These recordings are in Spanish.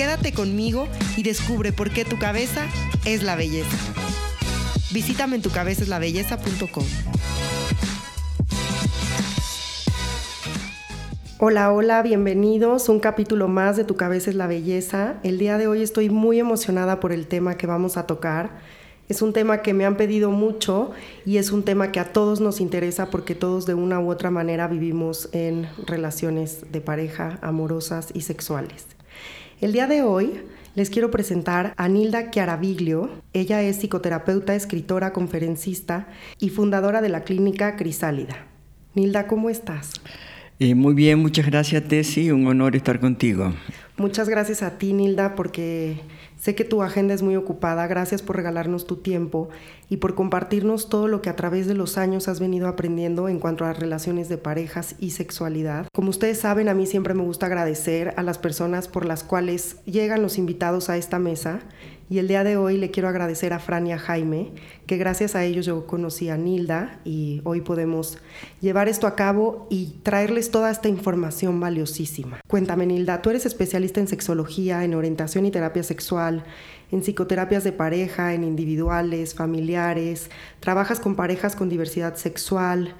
Quédate conmigo y descubre por qué tu cabeza es la belleza. Visítame en tucabezaslabelleza.com. Hola, hola, bienvenidos. Un capítulo más de Tu cabeza es la belleza. El día de hoy estoy muy emocionada por el tema que vamos a tocar. Es un tema que me han pedido mucho y es un tema que a todos nos interesa porque todos de una u otra manera vivimos en relaciones de pareja, amorosas y sexuales. El día de hoy les quiero presentar a Nilda Chiaraviglio. Ella es psicoterapeuta, escritora, conferencista y fundadora de la clínica Crisálida. Nilda, ¿cómo estás? Eh, muy bien, muchas gracias Tessy, un honor estar contigo. Muchas gracias a ti Nilda porque Sé que tu agenda es muy ocupada, gracias por regalarnos tu tiempo y por compartirnos todo lo que a través de los años has venido aprendiendo en cuanto a relaciones de parejas y sexualidad. Como ustedes saben, a mí siempre me gusta agradecer a las personas por las cuales llegan los invitados a esta mesa y el día de hoy le quiero agradecer a Fran y a Jaime, que gracias a ellos yo conocí a Nilda y hoy podemos llevar esto a cabo y traerles toda esta información valiosísima. Cuéntame, Nilda, tú eres especialista en sexología, en orientación y terapia sexual, en psicoterapias de pareja, en individuales, familiares, trabajas con parejas con diversidad sexual.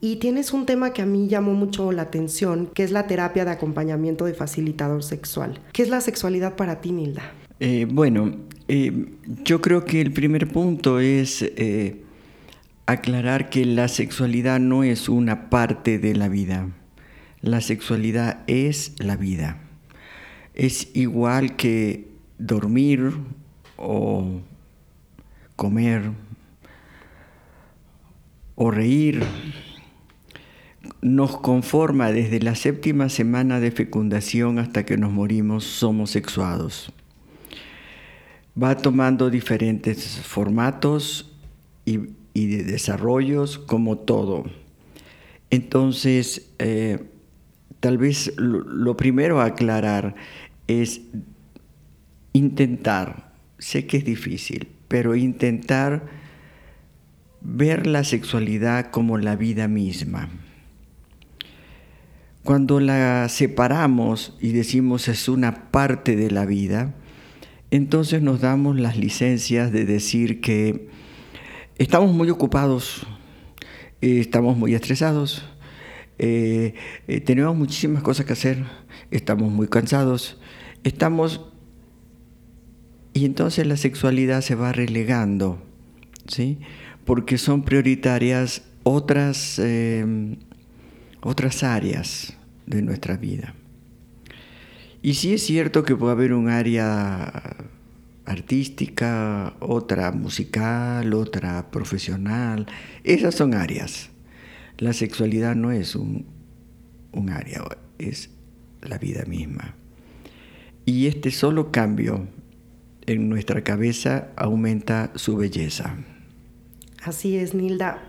Y tienes un tema que a mí llamó mucho la atención, que es la terapia de acompañamiento de facilitador sexual. ¿Qué es la sexualidad para ti, Nilda? Eh, bueno, eh, yo creo que el primer punto es eh, aclarar que la sexualidad no es una parte de la vida. La sexualidad es la vida. Es igual que dormir o comer o reír. Nos conforma desde la séptima semana de fecundación hasta que nos morimos, somos sexuados va tomando diferentes formatos y, de desarrollos como todo. Entonces, eh, tal vez lo, primero a aclarar es intentar, sé que es difícil, pero intentar ver la sexualidad como la vida misma. Cuando la separamos y decimos es una parte de la vida, entonces nos damos las licencias de decir que estamos muy ocupados, eh, estamos muy estresados, eh, eh, tenemos muchísimas cosas que hacer, estamos muy cansados, estamos... Y entonces la sexualidad se va relegando, ¿sí? Porque son prioritarias otras, otras áreas de nuestra vida. Y sí es cierto que puede haber un área artística, otra musical, otra profesional. Esas son áreas. La sexualidad no es un, un área, es la vida misma. Y este solo cambio en nuestra cabeza aumenta su belleza. Así es, Nilda.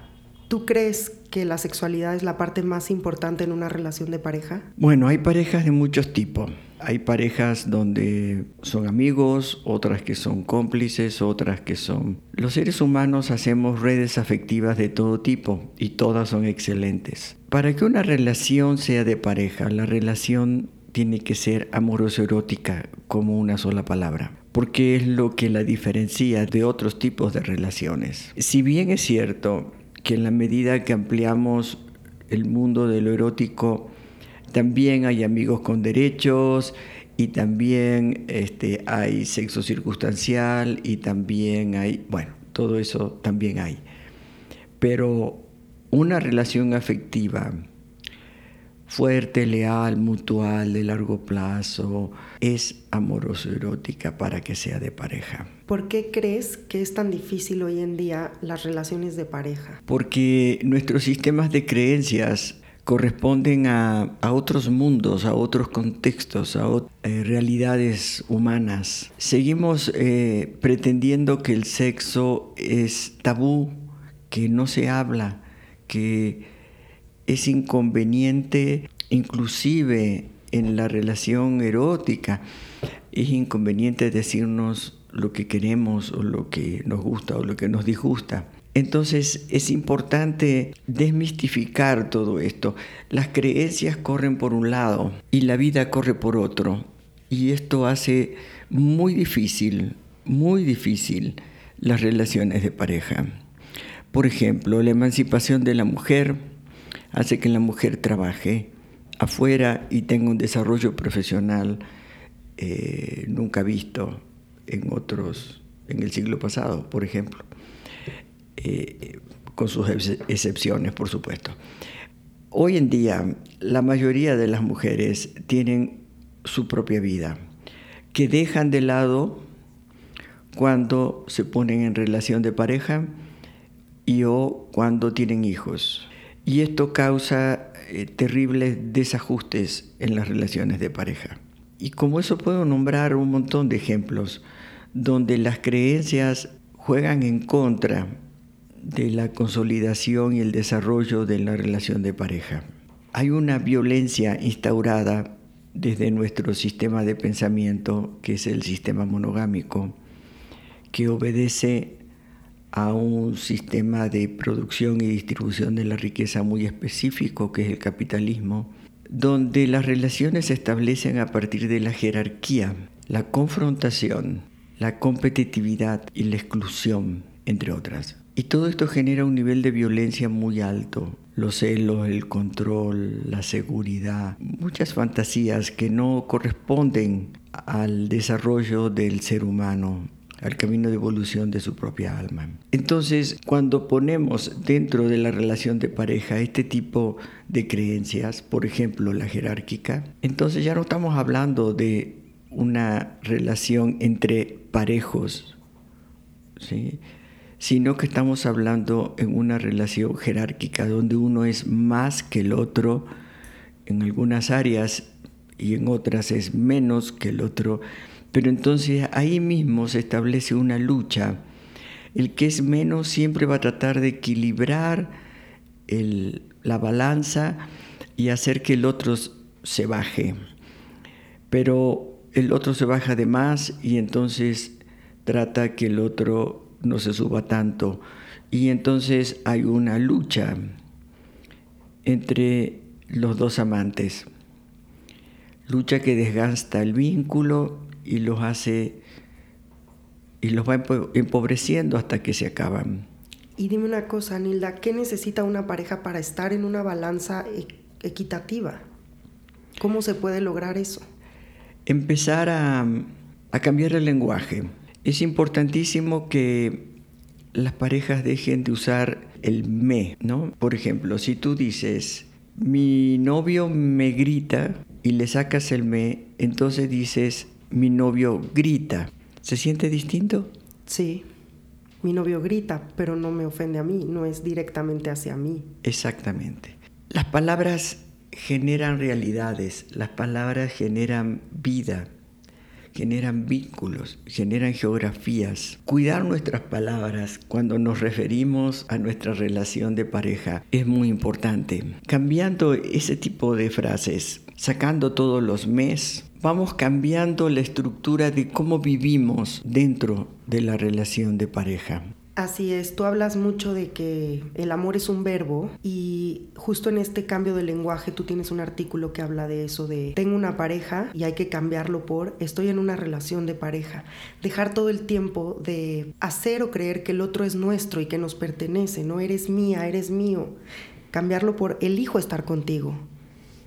¿Tú crees que la sexualidad es la parte más importante en una relación de pareja? Bueno, hay parejas de muchos tipos. Hay parejas donde son amigos, otras que son cómplices, otras que son... Los seres humanos hacemos redes afectivas de todo tipo y todas son excelentes. Para que una relación sea de pareja, la relación tiene que ser amoroso-erótica como una sola palabra porque es lo que la diferencia de otros tipos de relaciones. Si bien es cierto que en la medida que ampliamos el mundo de lo erótico, también hay amigos con derechos y también este, hay sexo circunstancial y también hay, bueno, todo eso también hay. Pero una relación afectiva fuerte, leal, mutual, de largo plazo, es amoroso erótica para que sea de pareja. ¿Por qué crees que es tan difícil hoy en día las relaciones de pareja? Porque nuestros sistemas de creencias corresponden a, otros mundos, a otros contextos, a eh, realidades humanas. Seguimos eh, pretendiendo que el sexo es tabú, que no se habla, que es inconveniente inclusive en la relación erótica. Es inconveniente decirnos lo que queremos o lo que nos gusta o lo que nos disgusta. Entonces es importante desmistificar todo esto. Las creencias corren por un lado y la vida corre por otro. Y esto hace muy difícil, muy difícil las relaciones de pareja. Por ejemplo, la emancipación de la mujer hace que la mujer trabaje afuera y tenga un desarrollo profesional eh, nunca visto en otros, en el siglo pasado, por ejemplo. Eh, con sus excepciones, por supuesto. Hoy en día, la mayoría de las mujeres tienen su propia vida, que dejan de lado cuando se ponen en relación de pareja y o cuando tienen hijos. Y esto causa eh, terribles desajustes en las relaciones de pareja. Y como eso puedo nombrar un montón de ejemplos donde las creencias juegan en contra de la consolidación y el desarrollo de la relación de pareja. Hay una violencia instaurada desde nuestro sistema de pensamiento, que es el sistema monogámico, que obedece a un sistema de producción y distribución de la riqueza muy específico, que es el capitalismo, donde las relaciones se establecen a partir de la jerarquía, la confrontación, la competitividad y la exclusión, entre otras. Y todo esto genera un nivel de violencia muy alto. Los celos, el control, la seguridad, muchas fantasías que no corresponden al desarrollo del ser humano, al camino de evolución de su propia alma. Entonces, cuando ponemos dentro de la relación de pareja este tipo de creencias, por ejemplo la jerárquica, entonces ya no estamos hablando de una relación entre parejos, ¿sí? sino que estamos hablando en una relación jerárquica donde uno es más que el otro en algunas áreas y en otras es menos que el otro. Pero entonces ahí mismo se establece una lucha. El que es menos siempre va a tratar de equilibrar la balanza y hacer que el otro se baje. Pero el otro se baja de más y entonces trata que el otro no se suba tanto. Y entonces hay una lucha entre los dos amantes. Lucha que desgasta el vínculo y los hace y los va empobreciendo hasta que se acaban. Y dime una cosa, Nilda, ¿qué necesita una pareja para estar en una balanza e-, equitativa? ¿Cómo se puede lograr eso? Empezar a, a cambiar el lenguaje es importantísimo que las parejas dejen de usar el me, ¿no? Por ejemplo, si tú dices, mi novio me grita y le sacas el me, entonces dices, mi novio grita. ¿Se siente distinto? Sí. Mi novio grita, pero no me ofende a mí, no es directamente hacia mí. Exactamente. Las palabras generan realidades, las palabras generan vida generan vínculos, generan geografías. Cuidar nuestras palabras cuando nos referimos a nuestra relación de pareja es muy importante. Cambiando ese tipo de frases, sacando todos los mes, vamos cambiando la estructura de cómo vivimos dentro de la relación de pareja. Así es, tú hablas mucho de que el amor es un verbo y justo en este cambio de lenguaje tú tienes un artículo que habla de eso, de tengo una pareja y hay que cambiarlo por estoy en una relación de pareja. Dejar todo el tiempo de hacer o creer que el otro es nuestro y que nos pertenece, no eres mía, eres mío. Cambiarlo por elijo estar contigo.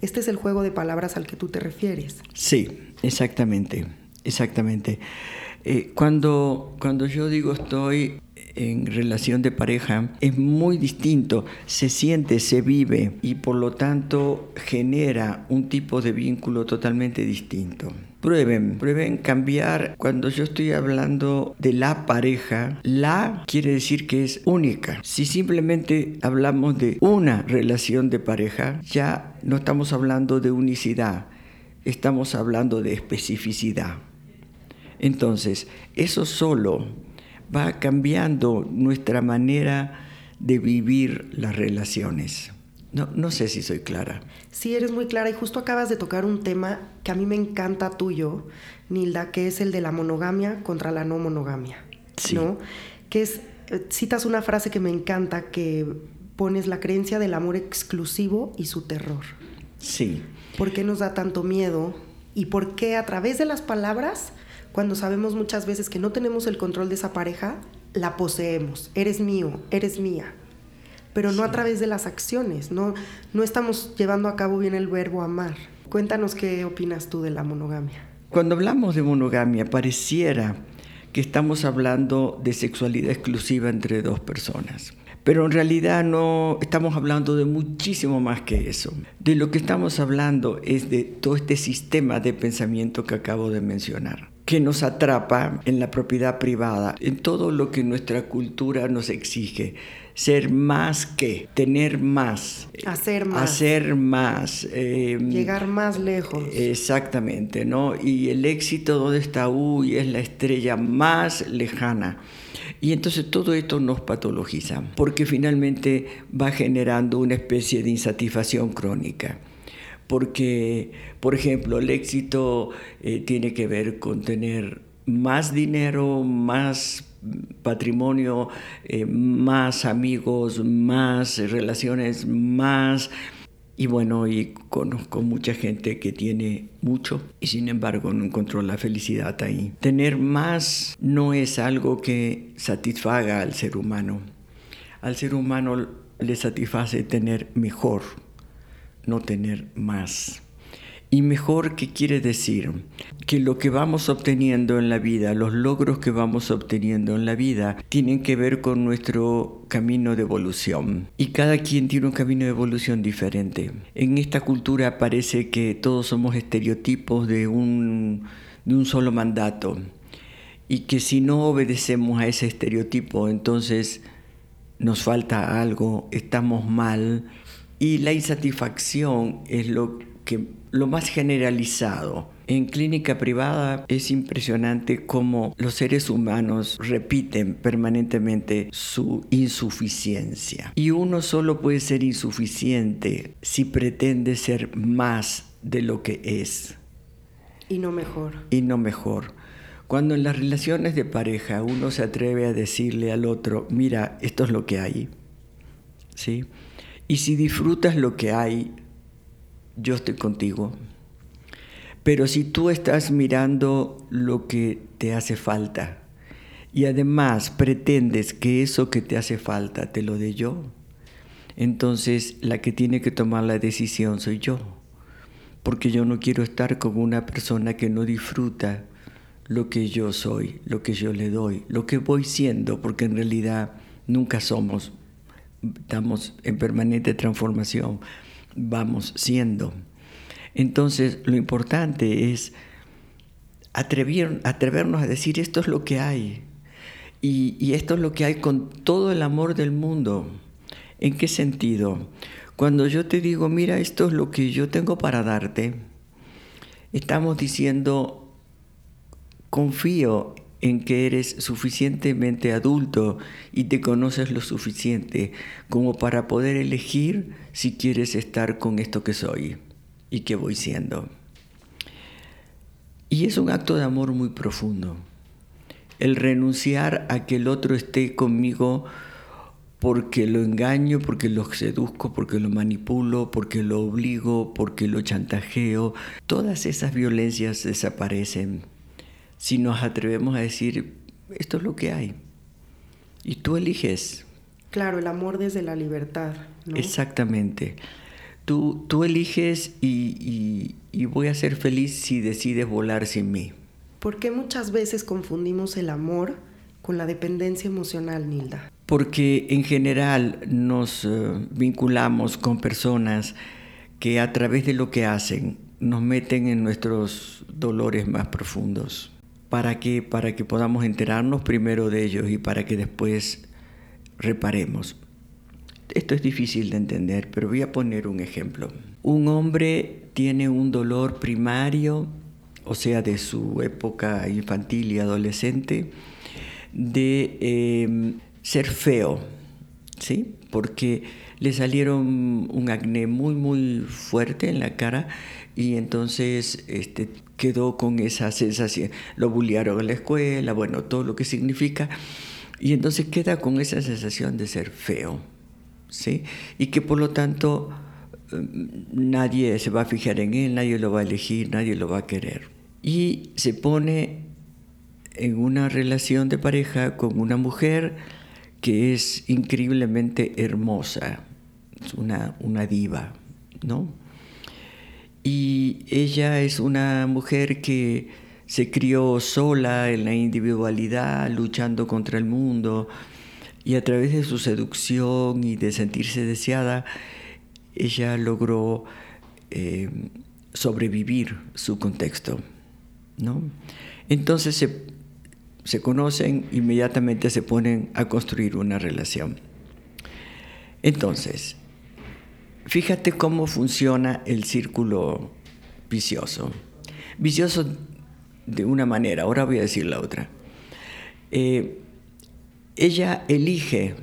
Este es el juego de palabras al que tú te refieres. Sí, exactamente, exactamente. Eh, cuando, cuando yo digo estoy en relación de pareja es muy distinto, se siente, se vive y por lo tanto genera un tipo de vínculo totalmente distinto. Prueben, prueben cambiar. Cuando yo estoy hablando de la pareja, la quiere decir que es única. Si simplemente hablamos de una relación de pareja, ya no estamos hablando de unicidad, estamos hablando de especificidad. Entonces, eso solo va cambiando nuestra manera de vivir las relaciones. No, no sé si soy clara. Sí, eres muy clara y justo acabas de tocar un tema que a mí me encanta tuyo, Nilda, que es el de la monogamia contra la no monogamia. Sí. ¿no? Que es, eh, citas una frase que me encanta que pones la creencia del amor exclusivo y su terror. Sí. ¿Por qué nos da tanto miedo? ¿Y por qué a través de las palabras cuando sabemos muchas veces que no tenemos el control de esa pareja, la poseemos. Eres mío, eres mía. Pero no a través de las acciones, no, no estamos llevando a cabo bien el verbo amar. Cuéntanos qué opinas tú de la monogamia. Cuando hablamos de monogamia, pareciera que estamos hablando de sexualidad exclusiva entre dos personas. Pero en realidad no estamos hablando de muchísimo más que eso. De lo que estamos hablando es de todo este sistema de pensamiento que acabo de mencionar que nos atrapa en la propiedad privada, en todo lo que nuestra cultura nos exige. Ser más que, tener más. Hacer más. Hacer más. Eh, Llegar más lejos. Exactamente, ¿no? Y el éxito, ¿dónde está? Uy, es la estrella más lejana. Y entonces todo esto nos patologiza, porque finalmente va generando una especie de insatisfacción crónica porque, por ejemplo, el éxito eh, tiene que ver con tener más dinero, más patrimonio, eh, más amigos, más relaciones, más... Y bueno, y conozco mucha gente que tiene mucho y sin embargo no encontró la felicidad ahí. Tener más no es algo que satisfaga al ser humano. Al ser humano le satisface tener mejor, no tener más. Y mejor, ¿qué quiere decir? Que lo que vamos obteniendo en la vida, los logros que vamos obteniendo en la vida, tienen que ver con nuestro camino de evolución. Y cada quien tiene un camino de evolución diferente. En esta cultura parece que todos somos estereotipos de un, de un solo mandato. Y que si no obedecemos a ese estereotipo, entonces nos falta algo, estamos mal y la insatisfacción es lo, que, lo más generalizado. En clínica privada es impresionante cómo los seres humanos repiten permanentemente su insuficiencia. Y uno solo puede ser insuficiente si pretende ser más de lo que es. Y no mejor. Y no mejor. Cuando en las relaciones de pareja uno se atreve a decirle al otro, mira, esto es lo que hay, ¿sí? Y si disfrutas lo que hay, yo estoy contigo. Pero si tú estás mirando lo que te hace falta y además pretendes que eso que te hace falta te lo dé yo, entonces la que tiene que tomar la decisión soy yo. Porque yo no quiero estar con una persona que no disfruta lo que yo soy, lo que yo le doy, lo que voy siendo, porque en realidad nunca somos estamos en permanente transformación, vamos siendo. Entonces, lo importante es atrevernos a decir esto es lo que hay. Y, y esto es lo que hay con todo el amor del mundo. ¿En qué sentido? Cuando yo te digo, mira, esto es lo que yo tengo para darte, estamos diciendo, confío en que eres suficientemente adulto y te conoces lo suficiente como para poder elegir si quieres estar con esto que soy y que voy siendo. Y es un acto de amor muy profundo. El renunciar a que el otro esté conmigo porque lo engaño, porque lo seduzco, porque lo manipulo, porque lo obligo, porque lo chantajeo. Todas esas violencias desaparecen si nos atrevemos a decir, esto es lo que hay. Y tú eliges. Claro, el amor desde la libertad. Exactamente. Tú, tú eliges y, y, voy a ser feliz si decides volar sin mí, ¿Por qué muchas veces confundimos el amor con la dependencia emocional, Nilda? Porque en general nos eh, vinculamos con personas que a través de lo que hacen nos meten en nuestros dolores más profundos. ¿Para qué? Para que podamos enterarnos primero de ellos y para que después reparemos. Esto es difícil de entender, pero voy a poner un ejemplo. Un hombre tiene un dolor primario, o sea, de su época infantil y adolescente, de em, ser feo, ¿sí? Porque le salieron un acné muy, muy fuerte en la cara y entonces este, quedó con esa sensación. Lo bullearon en la escuela, bueno, todo lo que significa. Y entonces queda con esa sensación de ser feo, ¿sí? Y que por lo tanto em, nadie se va a fijar en él, nadie lo va a elegir, nadie lo va a querer. Y se pone en una relación de pareja con una mujer que es increíblemente hermosa, es una, una diva, ¿no? Y ella es una mujer que se crió sola en la individualidad, luchando contra el mundo, y a través de su seducción y de sentirse deseada, ella logró eh, sobrevivir su contexto. ¿no? Entonces se se conocen, inmediatamente se ponen a construir una relación. Entonces, fíjate cómo funciona el círculo vicioso. Vicioso de una manera, ahora voy a decir la otra. Eh, ella elige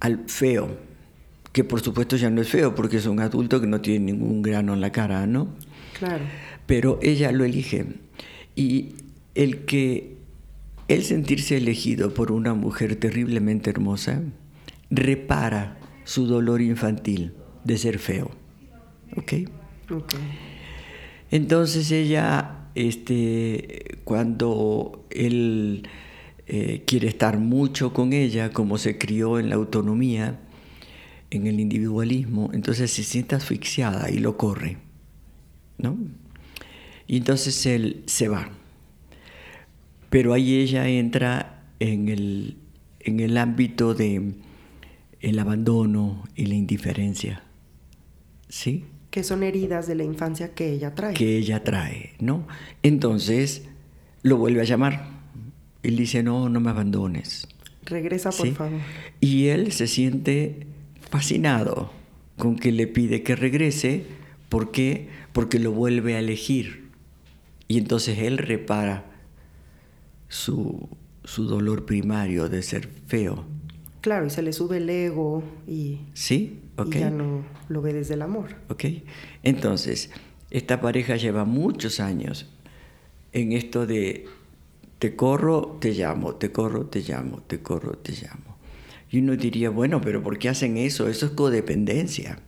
al feo, que por supuesto ya no es feo porque es un adulto que no tiene ningún grano en la cara, ¿no? Claro. Pero ella lo elige. Y el que el sentirse elegido por una mujer terriblemente hermosa repara su dolor infantil de ser feo. ¿Ok? Entonces ella, este, cuando él eh, quiere estar mucho con ella, como se crió en la autonomía, en el individualismo, entonces se siente asfixiada y lo corre. ¿no? Y entonces él se va. Pero ahí ella entra en el, en el ámbito de el abandono y la indiferencia. ¿Sí? Que son heridas de la infancia que ella trae. Que ella trae, ¿no? Entonces lo vuelve a llamar. Él dice, no, no me abandones. Regresa, por favor. Y él se siente fascinado con que le pide que regrese. ¿Por qué? Porque lo vuelve a elegir. Y entonces él repara su, dolor primario de ser feo. Claro, y se le sube el ego y, ¿Sí? ya no lo ve desde el amor. Ok. Entonces, esta pareja lleva muchos años en esto de te corro, te llamo, te corro, te llamo, te corro, te llamo. Y uno diría, bueno, pero ¿por qué hacen eso? Eso es codependencia.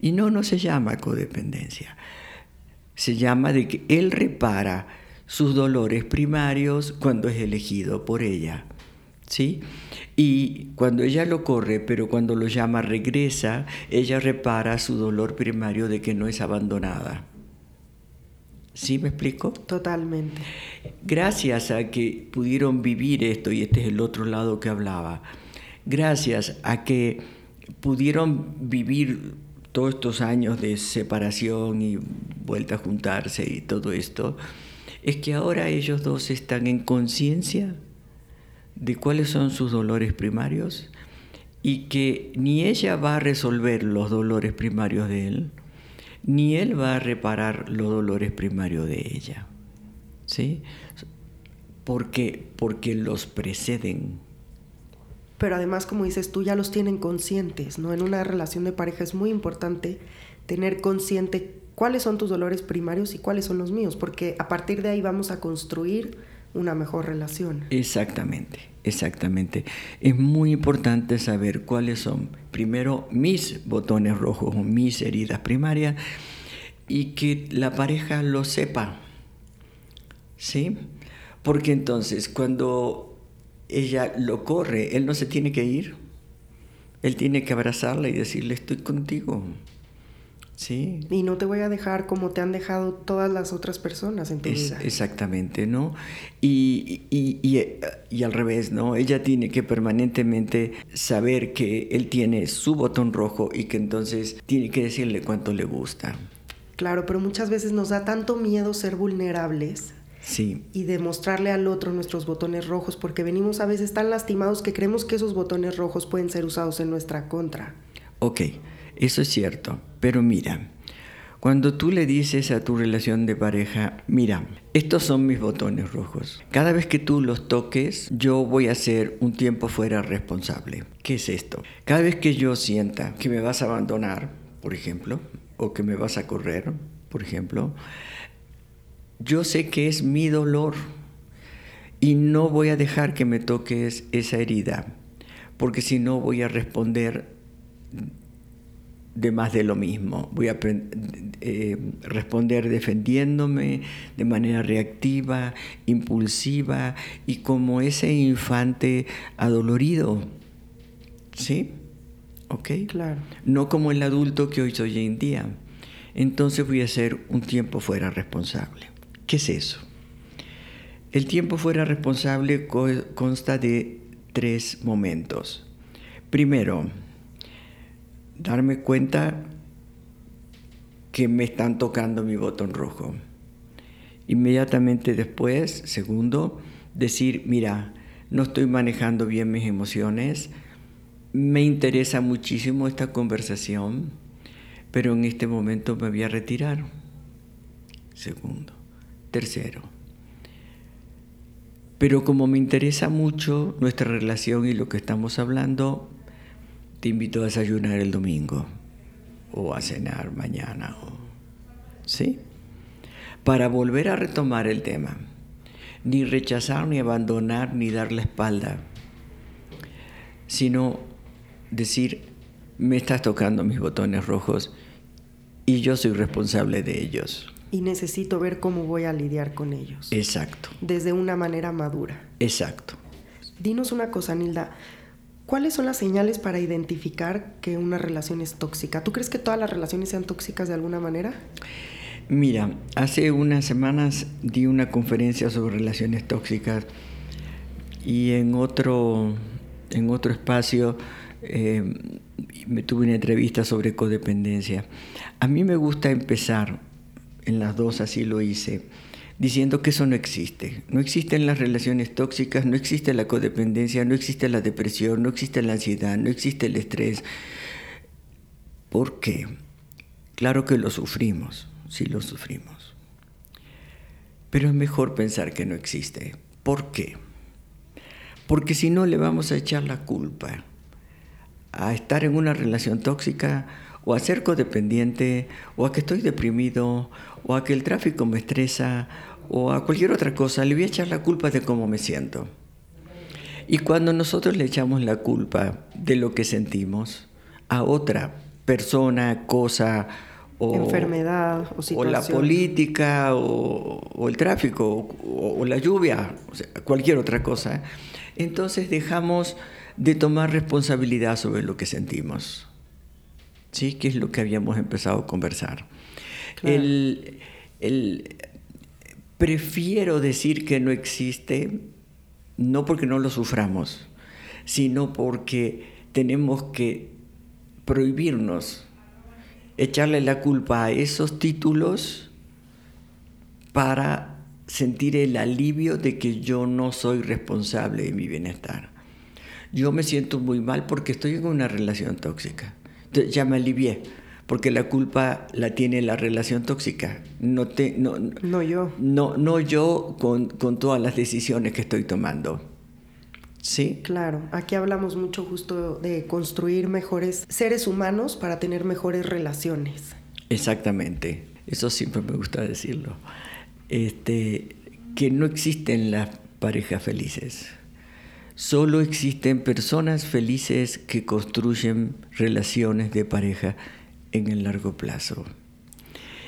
Y no, no se llama codependencia. Se llama de que él repara sus dolores primarios cuando es elegido por ella. ¿Sí? Y cuando ella lo corre, pero cuando lo llama regresa, ella repara su dolor primario de que no es abandonada. ¿Sí me explico? Totalmente. Gracias a que pudieron vivir esto, y este es el otro lado que hablaba, gracias a que pudieron vivir todos estos años de separación y vuelta a juntarse y todo esto, es que ahora ellos dos están en conciencia de cuáles son sus dolores primarios y que ni ella va a resolver los dolores primarios de él, ni él va a reparar los dolores primarios de ella. ¿Sí? Porque, porque los preceden. Pero además, como dices tú, ya los tienen conscientes, ¿no? En una relación de pareja es muy importante tener consciente cuáles son tus dolores primarios y cuáles son los míos, porque a partir de ahí vamos a construir una mejor relación. Exactamente, exactamente. Es muy importante saber cuáles son, primero, mis botones rojos o mis heridas primarias y que la pareja lo sepa. ¿Sí? Porque entonces cuando ella lo corre, él no se tiene que ir. Él tiene que abrazarla y decirle, estoy contigo Sí. Y no te voy a dejar como te han dejado todas las otras personas en tu Es- vida. exactamente, ¿no? Y, y- y- y al revés, ¿no? Ella tiene que permanentemente saber que él tiene su botón rojo y que entonces tiene que decirle cuánto le gusta. Claro, pero muchas veces nos da tanto miedo ser vulnerables Sí, y demostrarle al otro nuestros botones rojos porque venimos a veces tan lastimados que creemos que esos botones rojos pueden ser usados en nuestra contra. ok, eso es cierto, pero mira, cuando tú le dices a tu relación de pareja, mira, estos son mis botones rojos, cada vez que tú los toques, yo voy a ser un tiempo fuera responsable. ¿Qué es esto? Cada vez que yo sienta que me vas a abandonar, por ejemplo, o que me vas a correr, por ejemplo, yo sé que es mi dolor y no voy a dejar que me toques esa herida, porque si no voy a responder de más de lo mismo. Voy a eh, responder defendiéndome de manera reactiva, impulsiva y como ese infante adolorido. ¿Sí? ¿Ok? Claro. No como el adulto que hoy soy hoy en día. Entonces voy a ser un tiempo fuera responsable. ¿Qué es eso? El tiempo fuera responsable co- consta de tres momentos. Primero, darme cuenta que me están tocando mi botón rojo. Inmediatamente después, segundo, decir, mira, no estoy manejando bien mis emociones, me interesa muchísimo esta conversación, pero en este momento me voy a retirar. Segundo. Tercero. Pero como me interesa mucho nuestra relación y lo que estamos hablando, te invito a desayunar el domingo o a cenar mañana. o- ¿Sí? Para volver a retomar el tema. Ni rechazar, ni abandonar, ni dar la espalda, sino decir, me estás tocando mis botones rojos y yo soy responsable de ellos. Y necesito ver cómo voy a lidiar con ellos. Exacto, Desde una manera madura. exacto. Dinos una cosa, Nilda. ¿Cuáles son las señales para identificar que una relación es tóxica? ¿Tú crees que todas las relaciones sean tóxicas de alguna manera? Mira, hace unas semanas di una conferencia sobre relaciones tóxicas y en otro, en otro espacio eh, me tuve una entrevista sobre codependencia. A mí me gusta empezar, en las dos así lo hice, diciendo que eso no existe. No existen las relaciones tóxicas, no existe la codependencia, no existe la depresión, no existe la ansiedad, no existe el estrés. ¿Por qué? Claro que lo sufrimos, sí lo sufrimos. Pero es mejor pensar que no existe. ¿Por qué? Porque si no le vamos a echar la culpa a estar en una relación tóxica o a ser codependiente o a que estoy deprimido o a que el tráfico me estresa o a cualquier otra cosa, le voy a echar la culpa de cómo me siento. Y cuando nosotros le echamos la culpa de lo que sentimos a otra persona, cosa o Enfermedad o o la política o, o el tráfico o, o la lluvia, o sea, cualquier otra cosa, entonces dejamos de tomar responsabilidad sobre lo que sentimos. ¿Sí? Que es lo que habíamos empezado a conversar. Claro. El, el- prefiero decir que no existe, no porque no lo suframos, sino porque tenemos que prohibirnos echarle la culpa a esos títulos para sentir el alivio de que yo no soy responsable de mi bienestar. Yo me siento muy mal porque estoy en una relación tóxica. Ya me alivié, porque la culpa la tiene la relación tóxica. No, te, no, No yo. no, no yo con, con todas las decisiones que estoy tomando. ¿Sí? Claro, aquí hablamos mucho justo de construir mejores seres humanos para tener mejores relaciones. Exactamente, eso siempre me gusta decirlo. Este, que no existen las parejas felices. Solo existen personas felices que construyen relaciones de pareja en el largo plazo.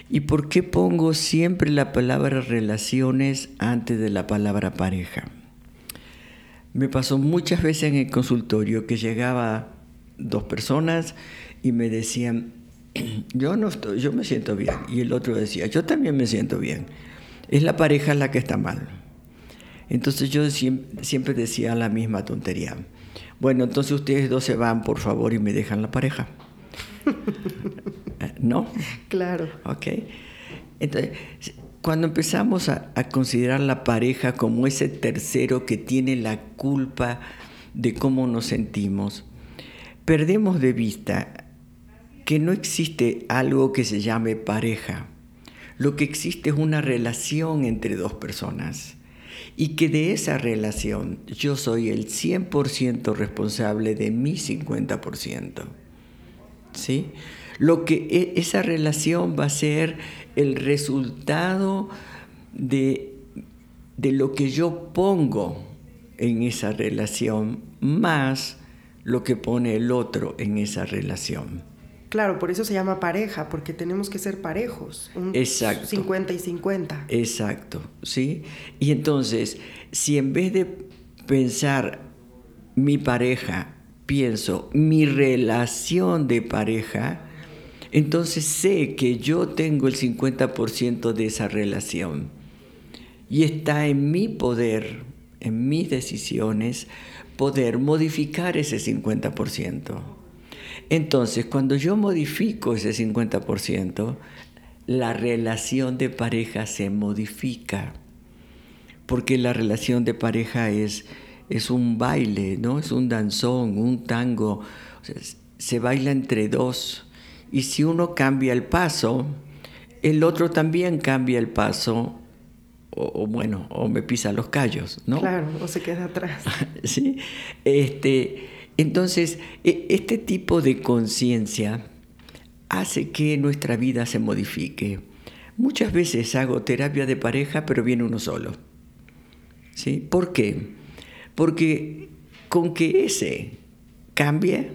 ¿Y por qué pongo siempre la palabra relaciones antes de la palabra pareja? Me pasó muchas veces en el consultorio que llegaba dos personas y me decían, yo no estoy, yo me siento bien. Y el otro decía, yo también me siento bien. Es la pareja la que está mal. Entonces yo siempre decía la misma tontería. Bueno, entonces ustedes dos se van, por favor, y me dejan la pareja. ¿No? Claro. Ok. Entonces, cuando empezamos a, a, considerar la pareja como ese tercero que tiene la culpa de cómo nos sentimos, perdemos de vista que no existe algo que se llame pareja. Lo que existe es una relación entre dos personas y que de esa relación yo soy el 100% responsable de mi 50%. ¿Sí? Lo que e, esa relación va a ser el resultado de, de lo que yo pongo en esa relación más lo que pone el otro en esa relación. Claro, por eso se llama pareja, porque tenemos que ser parejos, un Exacto. 50 y 50. Exacto, ¿sí? Y entonces, si en vez de pensar mi pareja, pienso mi relación de pareja, entonces sé que yo tengo el 50% de esa relación. Y está en mi poder, en mis decisiones, poder modificar ese 50%. Entonces, cuando yo modifico ese 50%, la relación de pareja se modifica, porque la relación de pareja es, es un baile, ¿no? Es un danzón, un tango, se baila entre dos, y si uno cambia el paso, el otro también cambia el paso, o, bueno, o me pisa los callos, ¿no? Claro, o se queda atrás. sí, este entonces, e, este tipo de conciencia hace que nuestra vida se modifique. Muchas veces hago terapia de pareja, pero viene uno solo. ¿Sí? ¿Por qué? Porque con que ese cambie,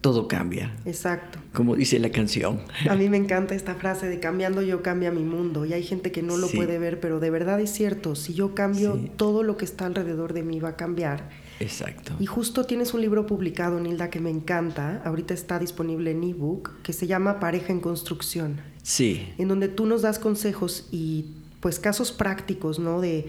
todo cambia. Exacto. Como dice la canción. A mí me encanta esta frase de cambiando yo cambia mi mundo. Y hay gente que no lo puede ver, pero de verdad es cierto. Si yo cambio, todo lo que está alrededor de mí va a cambiar. Exacto. Y justo tienes un libro publicado, Nilda, que me encanta. Ahorita está disponible en ebook, que se llama Pareja en Construcción. Sí. En donde tú nos das consejos y pues casos prácticos, ¿no? De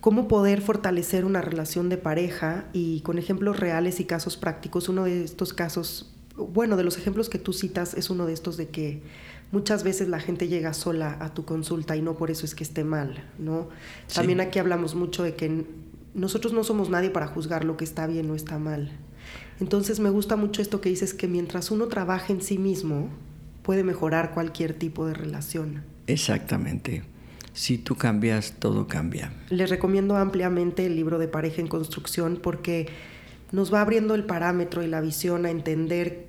cómo poder fortalecer una relación de pareja y con ejemplos reales y casos prácticos. Uno de estos casos, bueno, de los ejemplos que tú citas es uno de estos de que muchas veces la gente llega sola a tu consulta y no por eso es que esté mal, ¿no? También aquí hablamos mucho de que nosotros no somos nadie para juzgar lo que está bien o está mal. Entonces me gusta mucho esto que dices que mientras uno trabaja en sí mismo, puede mejorar cualquier tipo de relación. Exactamente. Si tú cambias, todo cambia. Les recomiendo ampliamente el libro de Pareja en Construcción porque nos va abriendo el parámetro y la visión a entender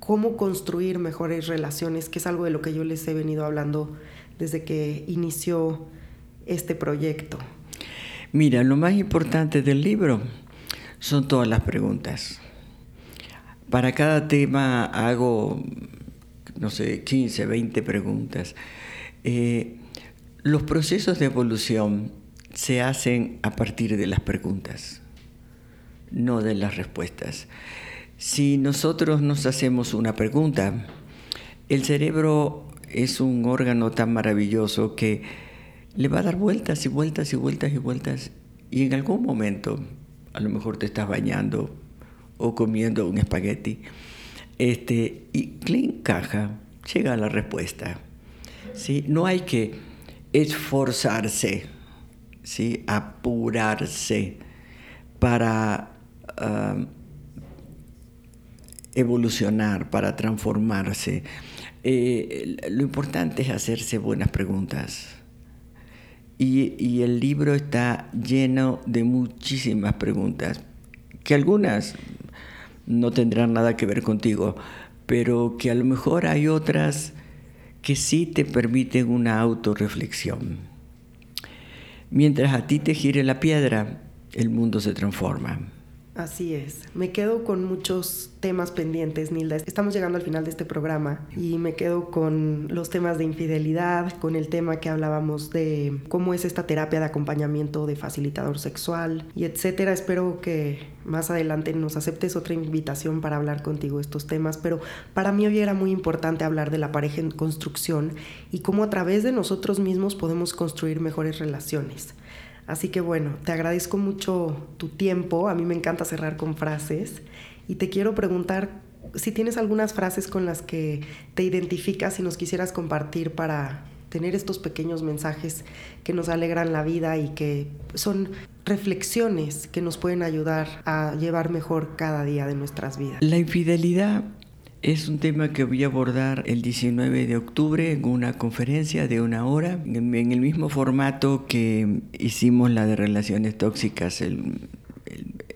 cómo construir mejores relaciones, que es algo de lo que yo les he venido hablando desde que inició este proyecto. Mira, lo más importante del libro son todas las preguntas. Para cada tema hago, no sé, 15, 20 preguntas. Eh, los procesos de evolución se hacen a partir de las preguntas, no de las respuestas. Si nosotros nos hacemos una pregunta, el cerebro es un órgano tan maravilloso que le va a dar vueltas y vueltas y vueltas y vueltas. Y en algún momento, a lo mejor te estás bañando o comiendo un espagueti, este, y le encaja, llega la respuesta. ¿sí? No hay que esforzarse, ¿sí? apurarse para ah, evolucionar, para transformarse. Eh, lo importante es hacerse buenas preguntas y, el libro está lleno de muchísimas preguntas, que algunas no tendrán nada que ver contigo, pero que a lo mejor hay otras que sí te permiten una autorreflexión. Mientras a ti te gire la piedra, el mundo se transforma. Así es. Me quedo con muchos temas pendientes, Nilda. Estamos llegando al final de este programa y me quedo con los temas de infidelidad, con el tema que hablábamos de cómo es esta terapia de acompañamiento de facilitador sexual y etcétera. Espero que más adelante nos aceptes otra invitación para hablar contigo estos temas, pero para mí hoy era muy importante hablar de la pareja en construcción y cómo a través de nosotros mismos podemos construir mejores relaciones. Así que bueno, te agradezco mucho tu tiempo. A mí me encanta cerrar con frases. Y te quiero preguntar si tienes algunas frases con las que te identificas y nos quisieras compartir para tener estos pequeños mensajes que nos alegran la vida y que son reflexiones que nos pueden ayudar a llevar mejor cada día de nuestras vidas. La infidelidad es un tema que voy a abordar el 19 de octubre en una conferencia de una hora, en, el mismo formato que hicimos la de relaciones tóxicas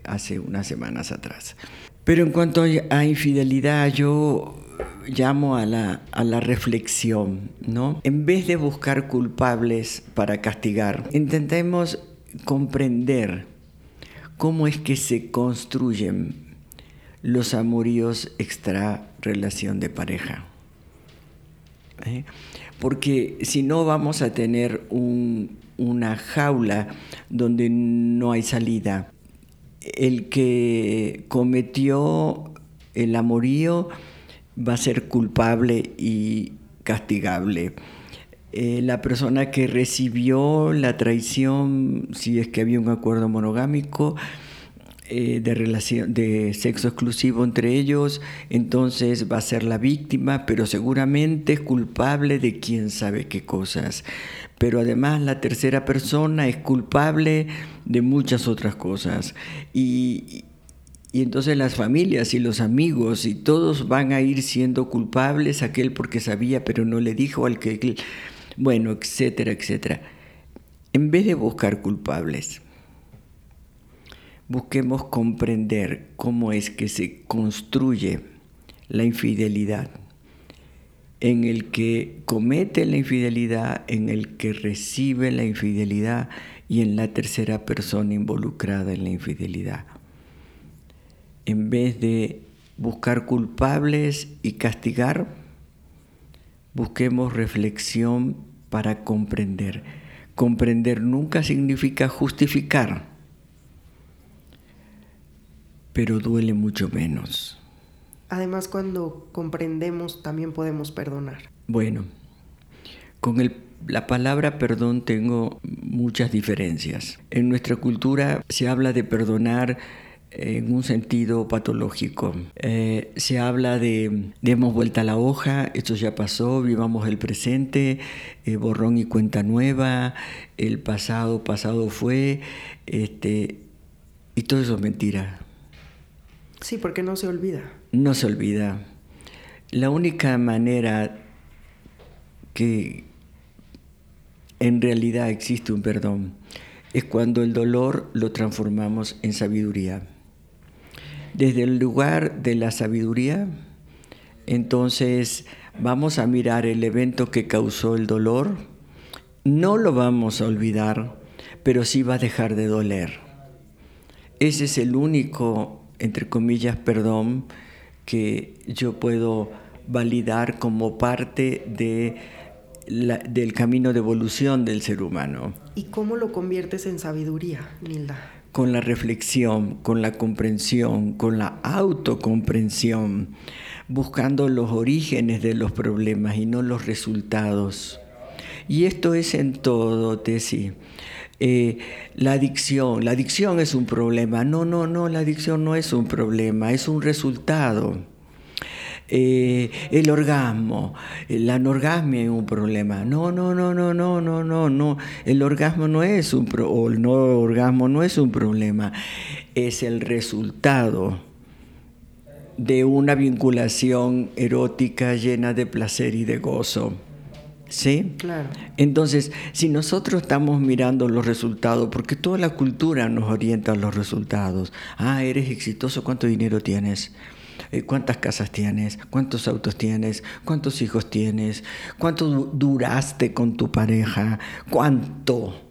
hace unas semanas atrás. Pero en cuanto a infidelidad, yo llamo a la, a la reflexión, ¿no? En vez de buscar culpables para castigar, intentemos comprender cómo es que se construyen los amoríos extra relación de pareja. ¿Eh? Porque si no vamos a tener una jaula donde no hay salida. El que cometió el amorío va a ser culpable y castigable. Eh, la persona que recibió la traición, si es que había un acuerdo monogámico, eh, de, relación, de sexo exclusivo entre ellos, entonces va a ser la víctima, pero seguramente es culpable de quién sabe qué cosas. Pero además la tercera persona es culpable de muchas otras cosas. Y, y entonces las familias y los amigos y todos van a ir siendo culpables, aquel porque sabía pero no le dijo al que... Bueno, etcétera, etcétera. En vez de buscar culpables, busquemos comprender cómo es que se construye la infidelidad, en el que comete la infidelidad, en el que recibe la infidelidad y en la tercera persona involucrada en la infidelidad. En vez de buscar culpables y castigar, busquemos reflexión para comprender. Comprender nunca significa justificar pero duele mucho menos. Además, cuando comprendemos, también podemos perdonar. Bueno, con la palabra perdón tengo muchas diferencias. En nuestra cultura se habla de perdonar en un sentido patológico. Eh, se habla de demos vuelta a la hoja, esto ya pasó, vivamos el presente, eh, borrón y cuenta nueva, el pasado pasado fue, este, y todo eso es mentira. Sí, porque no se olvida. No se olvida. La única manera que en realidad existe un perdón es cuando el dolor lo transformamos en sabiduría. Desde el lugar de la sabiduría, entonces vamos a mirar el evento que causó el dolor, no lo vamos a olvidar, pero sí va a dejar de doler. Ese es el único entre comillas, perdón, que yo puedo validar como parte de del camino de evolución del ser humano. ¿Y cómo lo conviertes en sabiduría, Nilda? Con la reflexión, con la comprensión, con la autocomprensión, buscando los orígenes de los problemas y no los resultados. Y esto es en todo, Tesi. Eh, la adicción, la adicción es un problema. No, no, no, la adicción no es un problema, es un resultado. Eh, el orgasmo, la anorgasmia es un problema. No, no, no, no, no, no, no, no. El orgasmo no es un o el no orgasmo no es un problema. Es el resultado de una vinculación erótica llena de placer y de gozo. ¿Sí? Claro. Entonces, si nosotros estamos mirando los resultados, porque toda la cultura nos orienta a los resultados. Ah, eres exitoso, ¿cuánto dinero tienes? Eh, ¿Cuántas casas tienes? ¿Cuántos autos tienes? ¿Cuántos hijos tienes? ¿Cuánto duraste con tu pareja? ¿Cuánto?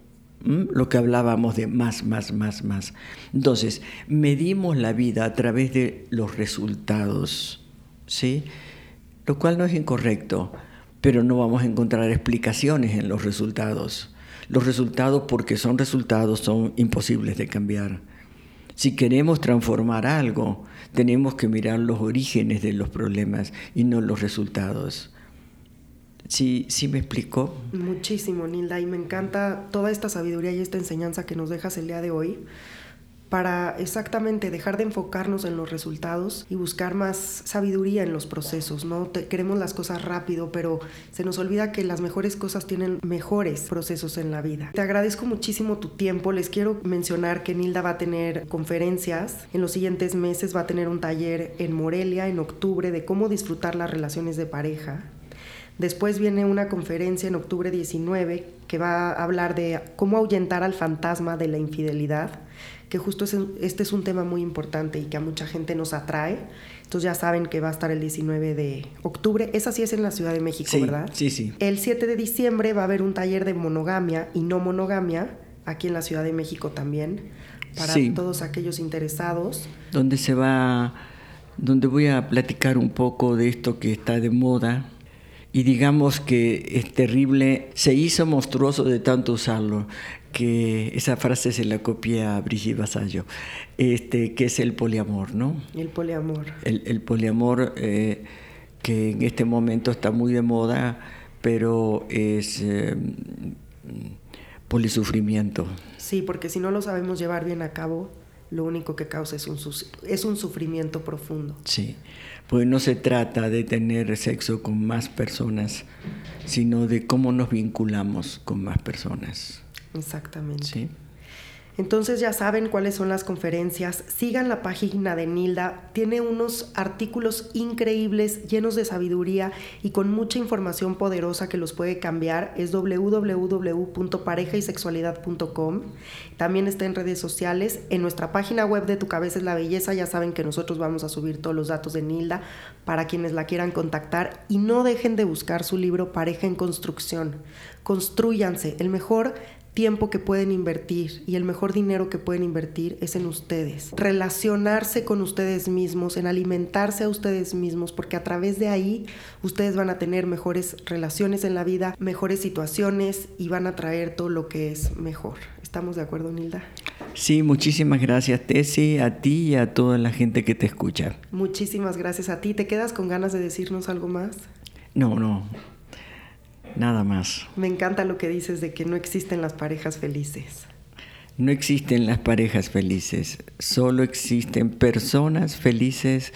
Lo que hablábamos de más, más, más, más. Entonces, medimos la vida a través de los resultados, ¿sí? Lo cual no es incorrecto, pero no vamos a encontrar explicaciones en los resultados. Los resultados, porque son resultados, son imposibles de cambiar. Si queremos transformar algo, tenemos que mirar los orígenes de los problemas y no los resultados. ¿Sí, ¿Sí me explicó? Muchísimo, Nilda, y me encanta toda esta sabiduría y esta enseñanza que nos dejas el día de hoy para exactamente dejar de enfocarnos en los resultados y buscar más sabiduría en los procesos, ¿no? queremos las cosas rápido, pero se nos olvida que las mejores cosas tienen mejores procesos en la vida. Te agradezco muchísimo tu tiempo, les quiero mencionar que Nilda va a tener conferencias en los siguientes meses, va a tener un taller en Morelia en octubre de cómo disfrutar las relaciones de pareja Después viene una conferencia en octubre 19 que va a hablar de cómo ahuyentar al fantasma de la infidelidad, que justo este es un tema muy importante y que a mucha gente nos atrae. Entonces ya saben que va a estar el 19 de octubre. Esa sí es en la Ciudad de México, ¿verdad? Sí, sí. El 7 de diciembre va a haber un taller de monogamia y no monogamia, aquí en la Ciudad de México también, para todos aquellos interesados. Donde se va, donde voy a platicar un poco de esto que está de moda, y digamos que es terrible, se hizo monstruoso de tanto usarlo, que esa frase se la copia a Brigitte Vasallo, este, que es el poliamor, ¿no? El poliamor. El, poliamor eh, que en este momento está muy de moda, pero es eh, polisufrimiento. Sí, porque si no lo sabemos llevar bien a cabo, lo único que causa es un, es un sufrimiento profundo. Sí pues no se trata de tener sexo con más personas, sino de cómo nos vinculamos con más personas. Exactamente. ¿Sí? Entonces ya saben cuáles son las conferencias. Sigan la página de Nilda. Tiene unos artículos increíbles, llenos de sabiduría y con mucha información poderosa que los puede cambiar. Es www.parejaysexualidad.com. También está en redes sociales. En nuestra página web de Tu Cabeza es la Belleza ya saben que nosotros vamos a subir todos los datos de Nilda para quienes la quieran contactar. Y no dejen de buscar su libro Pareja en Construcción. Construyanse. El mejor tiempo que pueden invertir y el mejor dinero que pueden invertir es en ustedes. Relacionarse con ustedes mismos, en alimentarse a ustedes mismos, porque a través de ahí ustedes van a tener mejores relaciones en la vida, mejores situaciones y van a traer todo lo que es mejor. ¿Estamos de acuerdo, Nilda? Sí, muchísimas gracias, Tessy, a ti y a toda la gente que te escucha. Muchísimas gracias a ti. ¿Te quedas con ganas de decirnos algo más? No, no. Nada más. Me encanta lo que dices de que no existen las parejas felices. No existen las parejas felices, solo existen personas felices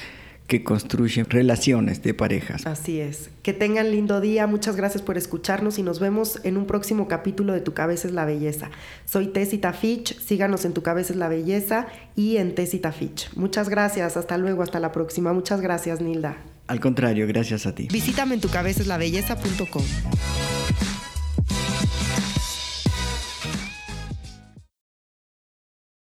que construyen relaciones de parejas. Así es. Que tengan lindo día, muchas gracias por escucharnos y nos vemos en un próximo capítulo de Tu Cabeza es la Belleza. Soy Tessita Fitch, síganos en Tu Cabeza es la Belleza y en Tessita Fitch. Muchas gracias, hasta luego, hasta la próxima. Muchas gracias, Nilda. Al contrario, gracias a ti. Visítame en tucabezaslabelleza.com.